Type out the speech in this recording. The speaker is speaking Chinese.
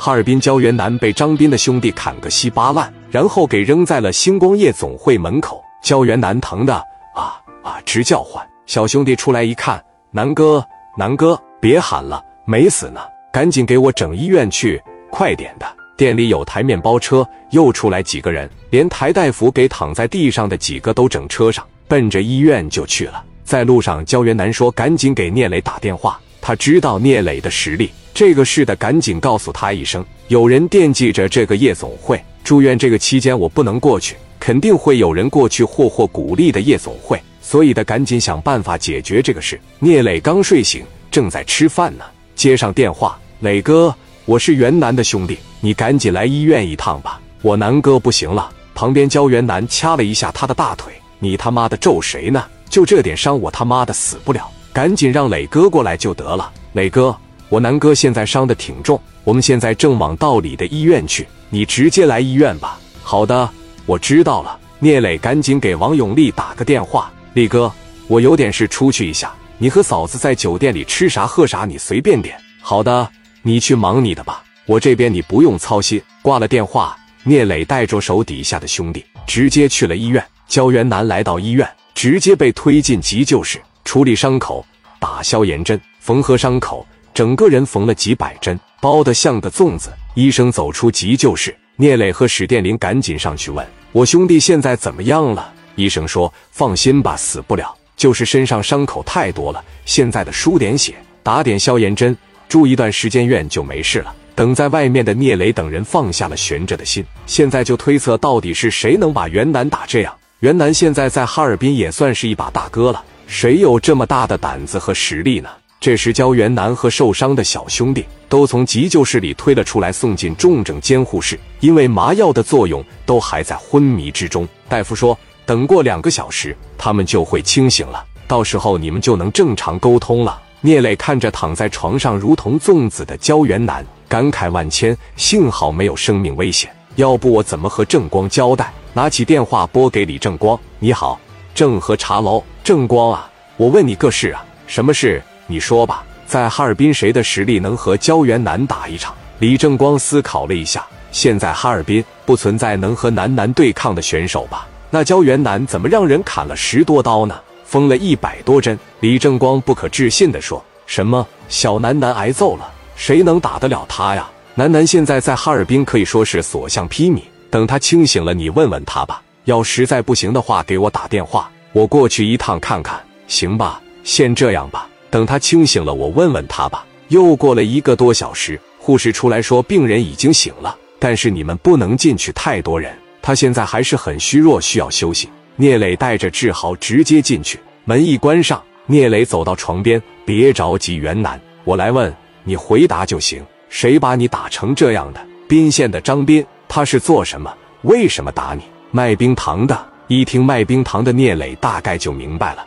哈尔滨胶原男被张斌的兄弟砍个稀巴烂，然后给扔在了星光夜总会门口。胶原男疼的啊啊直叫唤。小兄弟出来一看，南哥，南哥，别喊了，没死呢，赶紧给我整医院去，快点的。店里有台面包车，又出来几个人，连抬大夫给躺在地上的几个都整车上，奔着医院就去了。在路上，焦元南说：“赶紧给聂磊打电话，他知道聂磊的实力。这个是的，赶紧告诉他一声，有人惦记着这个夜总会。住院这个期间，我不能过去，肯定会有人过去霍霍古丽的夜总会，所以的赶紧想办法解决这个事。”聂磊刚睡醒，正在吃饭呢，接上电话：“磊哥。”我是袁南的兄弟，你赶紧来医院一趟吧，我南哥不行了。旁边焦元南掐了一下他的大腿，你他妈的咒谁呢？就这点伤，我他妈的死不了，赶紧让磊哥过来就得了。磊哥，我南哥现在伤的挺重，我们现在正往道里的医院去，你直接来医院吧。好的，我知道了。聂磊赶紧给王永利打个电话，力哥，我有点事出去一下，你和嫂子在酒店里吃啥喝啥，你随便点。好的。你去忙你的吧，我这边你不用操心。挂了电话，聂磊带着手底下的兄弟直接去了医院。焦元南来到医院，直接被推进急救室，处理伤口，打消炎针，缝合伤口，整个人缝了几百针，包得像个粽子。医生走出急救室，聂磊和史殿林赶紧上去问：“我兄弟现在怎么样了？”医生说：“放心吧，死不了，就是身上伤口太多了，现在的输点血，打点消炎针。”住一段时间院就没事了。等在外面的聂磊等人放下了悬着的心，现在就推测到底是谁能把袁南打这样。袁南现在在哈尔滨也算是一把大哥了，谁有这么大的胆子和实力呢？这时，焦元南和受伤的小兄弟都从急救室里推了出来，送进重症监护室。因为麻药的作用，都还在昏迷之中。大夫说，等过两个小时，他们就会清醒了，到时候你们就能正常沟通了。聂磊看着躺在床上如同粽子的焦元南，感慨万千。幸好没有生命危险，要不我怎么和正光交代？拿起电话拨给李正光：“你好，正和茶楼，正光啊，我问你个事啊，什么事？你说吧。在哈尔滨，谁的实力能和焦元南打一场？”李正光思考了一下，现在哈尔滨不存在能和南南对抗的选手吧？那焦元南怎么让人砍了十多刀呢？缝了一百多针，李正光不可置信地说：“什么小南南挨揍了？谁能打得了他呀？楠楠现在在哈尔滨可以说是所向披靡。等他清醒了，你问问他吧。要实在不行的话，给我打电话，我过去一趟看看，行吧？先这样吧。等他清醒了，我问问他吧。”又过了一个多小时，护士出来说：“病人已经醒了，但是你们不能进去太多人，他现在还是很虚弱，需要休息。”聂磊带着志豪直接进去，门一关上，聂磊走到床边，别着急，袁南，我来问你，回答就行。谁把你打成这样的？宾县的张斌，他是做什么？为什么打你？卖冰糖的。一听卖冰糖的，聂磊大概就明白了。